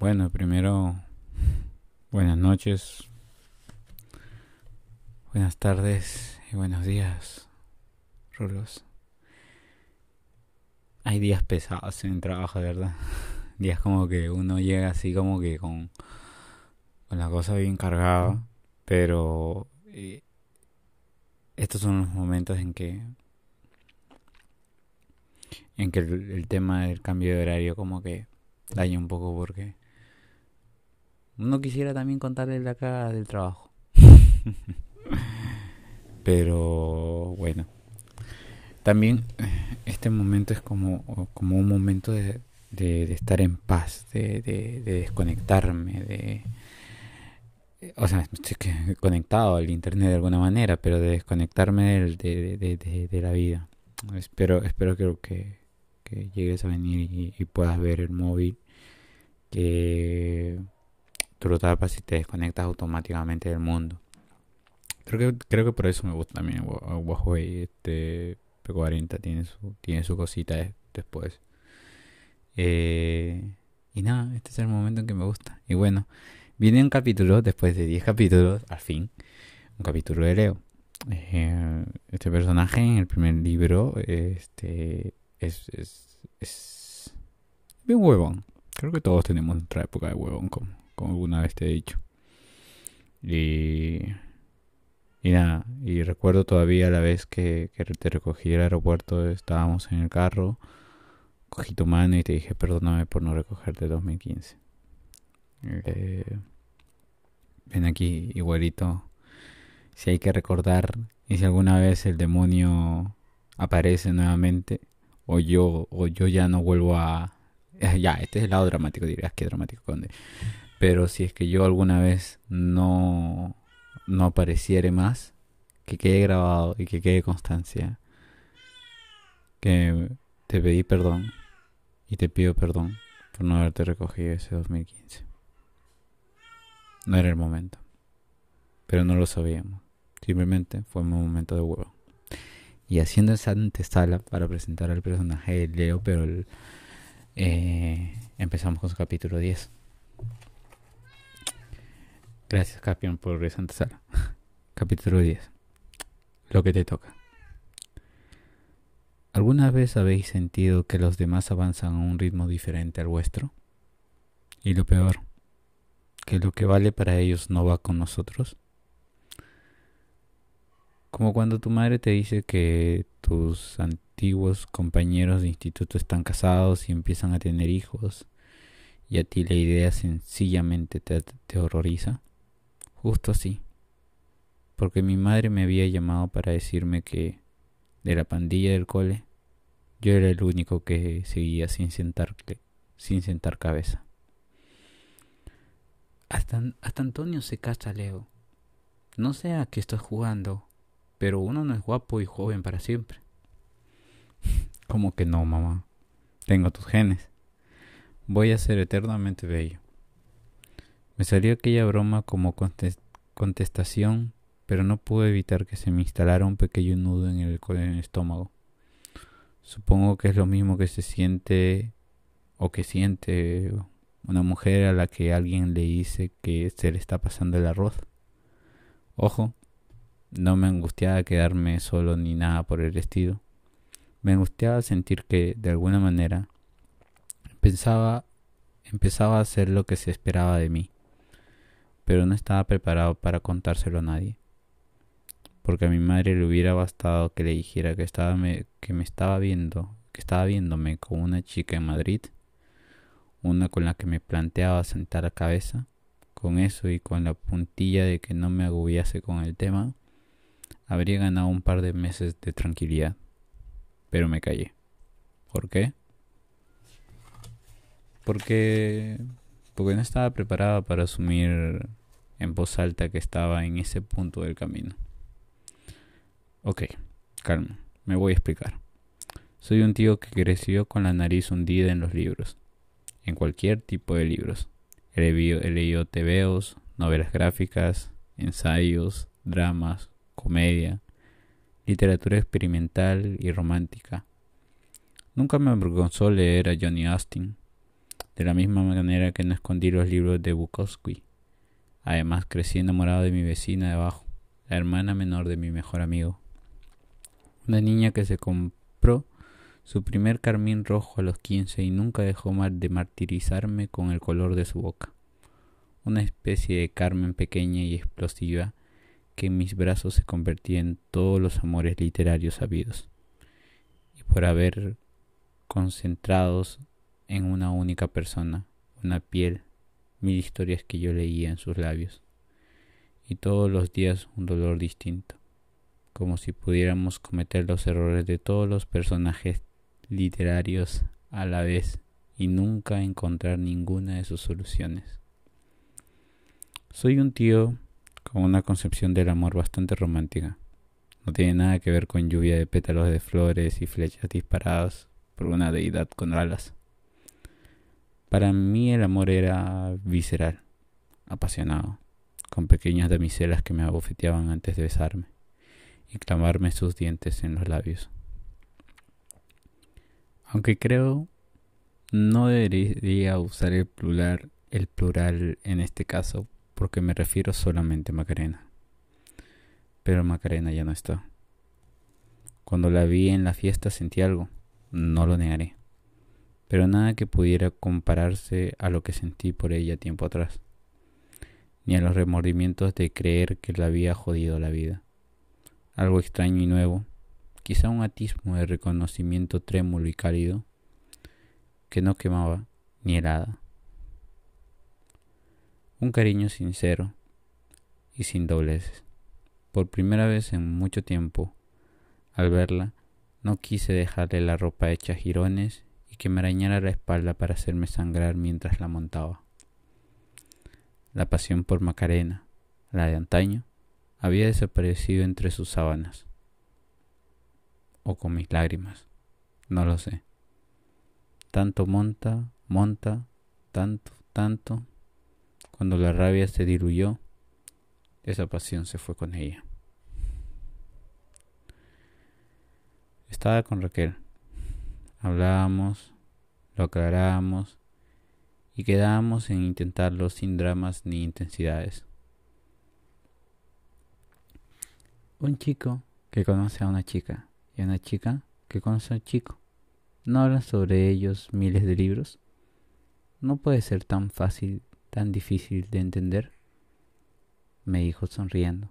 Bueno, primero, buenas noches, buenas tardes y buenos días, Rulos. Hay días pesados en el trabajo, ¿verdad? Días como que uno llega así como que con, con la cosa bien cargada, pero eh, estos son los momentos en que en que el, el tema del cambio de horario como que daña un poco porque no quisiera también contarle la cara del trabajo. Pero bueno. También este momento es como, como un momento de, de, estar en paz, de, de, desconectarme, de... O sea, estoy conectado al internet de alguna manera, pero de desconectarme de, la vida. Espero, espero que, que, llegues a venir y puedas ver el móvil. Que tapas y te desconectas automáticamente del mundo. Creo que, creo que por eso me gusta también Huawei. Este P40 tiene su, tiene su cosita después. Eh, y nada, este es el momento en que me gusta. Y bueno, viene un capítulo, después de 10 capítulos, al fin, un capítulo de Leo. Eh, este personaje en el primer libro este, es, es, es bien huevón. Creo que todos tenemos nuestra época de huevón como como alguna vez te he dicho. Y, y nada, y recuerdo todavía la vez que, que te recogí el aeropuerto, estábamos en el carro, cogí tu mano y te dije perdóname por no recogerte 2015. Eh, ven aquí, igualito. Si hay que recordar, y si alguna vez el demonio aparece nuevamente, o yo, o yo ya no vuelvo a. Ya, este es el lado dramático, dirías que dramático, Conde. Pero si es que yo alguna vez no, no apareciere más, que quede grabado y que quede constancia que te pedí perdón y te pido perdón por no haberte recogido ese 2015. No era el momento, pero no lo sabíamos. Simplemente fue un momento de huevo. Y haciendo esa antesala para presentar al personaje de Leo, pero eh, empezamos con su capítulo 10. Gracias, Capión, por esa antesala. Capítulo 10. Lo que te toca. ¿Alguna vez habéis sentido que los demás avanzan a un ritmo diferente al vuestro? Y lo peor, que lo que vale para ellos no va con nosotros. Como cuando tu madre te dice que tus antiguos compañeros de instituto están casados y empiezan a tener hijos, y a ti la idea sencillamente te, te horroriza. Justo así. Porque mi madre me había llamado para decirme que de la pandilla del cole yo era el único que seguía sin sentar, sin sentar cabeza. Hasta, hasta Antonio se casa, Leo. No sé a qué estás jugando, pero uno no es guapo y joven para siempre. ¿Cómo que no, mamá? Tengo tus genes. Voy a ser eternamente bello. Me salió aquella broma como contestación, pero no pude evitar que se me instalara un pequeño nudo en el, en el estómago. Supongo que es lo mismo que se siente o que siente una mujer a la que alguien le dice que se le está pasando el arroz. Ojo, no me angustiaba quedarme solo ni nada por el estilo. Me angustiaba sentir que, de alguna manera, pensaba, empezaba a hacer lo que se esperaba de mí pero no estaba preparado para contárselo a nadie. Porque a mi madre le hubiera bastado que le dijera que estaba me, que me estaba viendo, que estaba viéndome con una chica en Madrid, una con la que me planteaba sentar a cabeza, con eso y con la puntilla de que no me agobiase con el tema, habría ganado un par de meses de tranquilidad. Pero me callé. ¿Por qué? Porque porque no estaba preparado para asumir en voz alta que estaba en ese punto del camino. Ok, calma, me voy a explicar. Soy un tío que creció con la nariz hundida en los libros, en cualquier tipo de libros. He leído, tebeos, novelas gráficas, ensayos, dramas, comedia, literatura experimental y romántica. Nunca me avergonzó leer a Johnny Austin, de la misma manera que no escondí los libros de Bukowski. Además, crecí enamorado de mi vecina de abajo, la hermana menor de mi mejor amigo. Una niña que se compró su primer carmín rojo a los quince y nunca dejó de martirizarme con el color de su boca. Una especie de Carmen pequeña y explosiva que en mis brazos se convertía en todos los amores literarios habidos. Y por haber concentrados en una única persona, una piel, mil historias que yo leía en sus labios, y todos los días un dolor distinto, como si pudiéramos cometer los errores de todos los personajes literarios a la vez y nunca encontrar ninguna de sus soluciones. Soy un tío con una concepción del amor bastante romántica. No tiene nada que ver con lluvia de pétalos de flores y flechas disparadas por una deidad con alas. Para mí el amor era visceral, apasionado, con pequeñas damiselas que me abofeteaban antes de besarme y clamarme sus dientes en los labios. Aunque creo no debería usar el plural, el plural en este caso, porque me refiero solamente a Macarena. Pero Macarena ya no está. Cuando la vi en la fiesta sentí algo, no lo negaré pero nada que pudiera compararse a lo que sentí por ella tiempo atrás, ni a los remordimientos de creer que le había jodido la vida. Algo extraño y nuevo, quizá un atismo de reconocimiento trémulo y cálido, que no quemaba ni helada. Un cariño sincero y sin dobleces. Por primera vez en mucho tiempo, al verla, no quise dejarle la ropa hecha jirones que me arañara la espalda para hacerme sangrar mientras la montaba. La pasión por Macarena, la de antaño, había desaparecido entre sus sábanas. O con mis lágrimas, no lo sé. Tanto monta, monta, tanto, tanto. Cuando la rabia se diluyó, esa pasión se fue con ella. Estaba con Raquel hablábamos, lo aclarábamos y quedábamos en intentarlo sin dramas ni intensidades. Un chico que conoce a una chica y una chica que conoce a un chico. ¿No hablan sobre ellos miles de libros? No puede ser tan fácil, tan difícil de entender, me dijo sonriendo.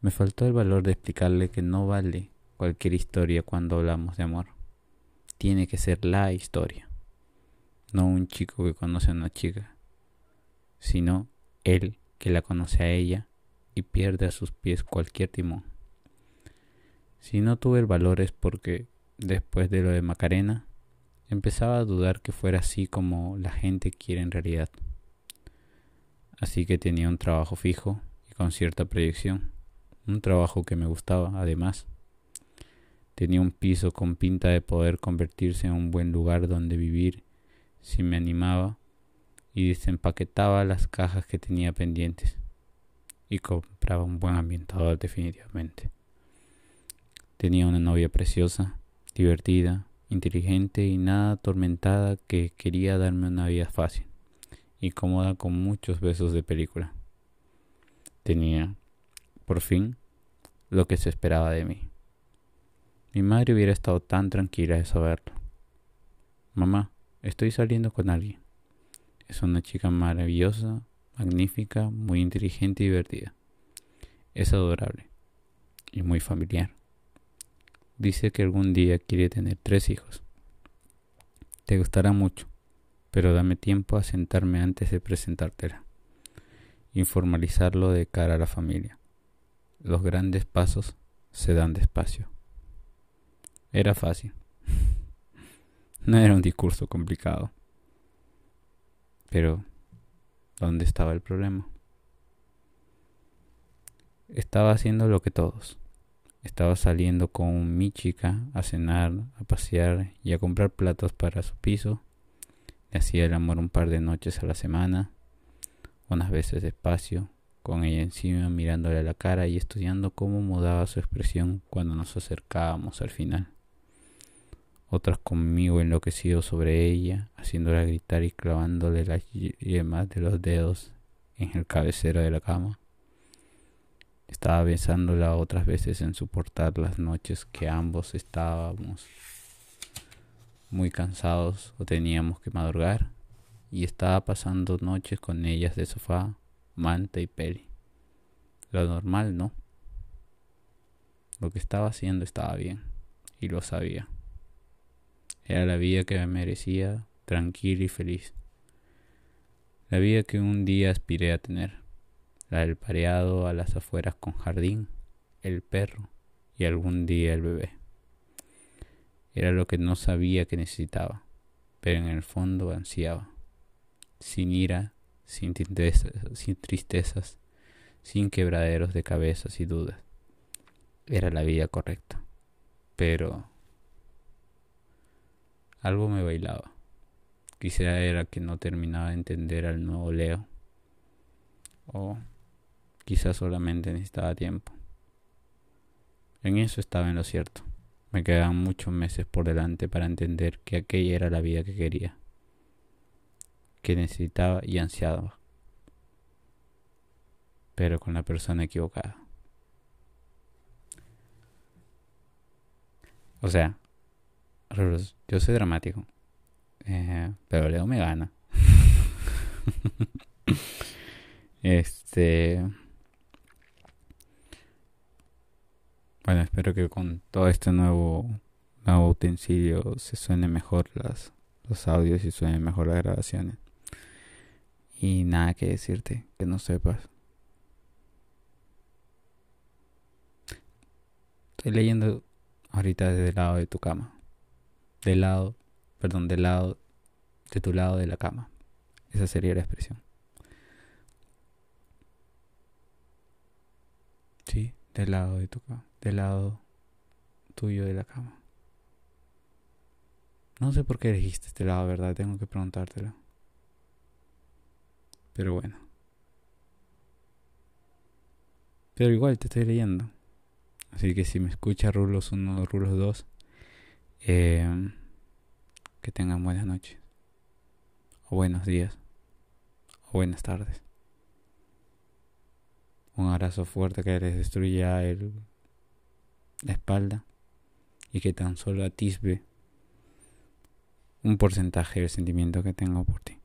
Me faltó el valor de explicarle que no vale cualquier historia cuando hablamos de amor. Tiene que ser la historia. No un chico que conoce a una chica, sino él que la conoce a ella y pierde a sus pies cualquier timón. Si no tuve el valor es porque, después de lo de Macarena, empezaba a dudar que fuera así como la gente quiere en realidad. Así que tenía un trabajo fijo y con cierta proyección, un trabajo que me gustaba además. Tenía un piso con pinta de poder convertirse en un buen lugar donde vivir si me animaba y desempaquetaba las cajas que tenía pendientes y compraba un buen ambientador definitivamente. Tenía una novia preciosa, divertida, inteligente y nada atormentada que quería darme una vida fácil y cómoda con muchos besos de película. Tenía, por fin, lo que se esperaba de mí. Mi madre hubiera estado tan tranquila de saberlo. Mamá, estoy saliendo con alguien. Es una chica maravillosa, magnífica, muy inteligente y divertida. Es adorable y muy familiar. Dice que algún día quiere tener tres hijos. Te gustará mucho, pero dame tiempo a sentarme antes de presentártela. Informalizarlo de cara a la familia. Los grandes pasos se dan despacio. Era fácil. No era un discurso complicado. Pero, ¿dónde estaba el problema? Estaba haciendo lo que todos. Estaba saliendo con mi chica a cenar, a pasear y a comprar platos para su piso. Le hacía el amor un par de noches a la semana, unas veces despacio, con ella encima mirándole a la cara y estudiando cómo mudaba su expresión cuando nos acercábamos al final otras conmigo enloquecido sobre ella, haciéndola gritar y clavándole las yemas de los dedos en el cabecero de la cama. Estaba besándola otras veces en soportar las noches que ambos estábamos muy cansados o teníamos que madrugar y estaba pasando noches con ellas de sofá, manta y peli. Lo normal, ¿no? Lo que estaba haciendo estaba bien y lo sabía. Era la vida que me merecía, tranquila y feliz. La vida que un día aspiré a tener. La del pareado a las afueras con jardín, el perro y algún día el bebé. Era lo que no sabía que necesitaba, pero en el fondo ansiaba. Sin ira, sin sin, tristezas, sin quebraderos de cabezas y dudas. Era la vida correcta. Pero algo me bailaba. Quizá era que no terminaba de entender al nuevo Leo. O quizá solamente necesitaba tiempo. En eso estaba en lo cierto. Me quedaban muchos meses por delante para entender que aquella era la vida que quería, que necesitaba y ansiaba, pero con la persona equivocada. O sea, yo soy dramático, eh, pero Leo me gana. este Bueno, espero que con todo este nuevo, nuevo utensilio se suene mejor las, los audios y suenen mejor las grabaciones. Y nada que decirte que no sepas. Estoy leyendo ahorita desde el lado de tu cama. Del lado, perdón, del lado, de tu lado de la cama. Esa sería la expresión. Sí, del lado de tu cama del lado tuyo de la cama. No sé por qué elegiste este lado, ¿verdad? Tengo que preguntártelo. Pero bueno. Pero igual te estoy leyendo. Así que si me escucha Rulos 1 Rulos 2, eh, que tengan buenas noches. O buenos días. O buenas tardes. Un abrazo fuerte que les destruya el la espalda y que tan solo atisbe un porcentaje del sentimiento que tengo por ti.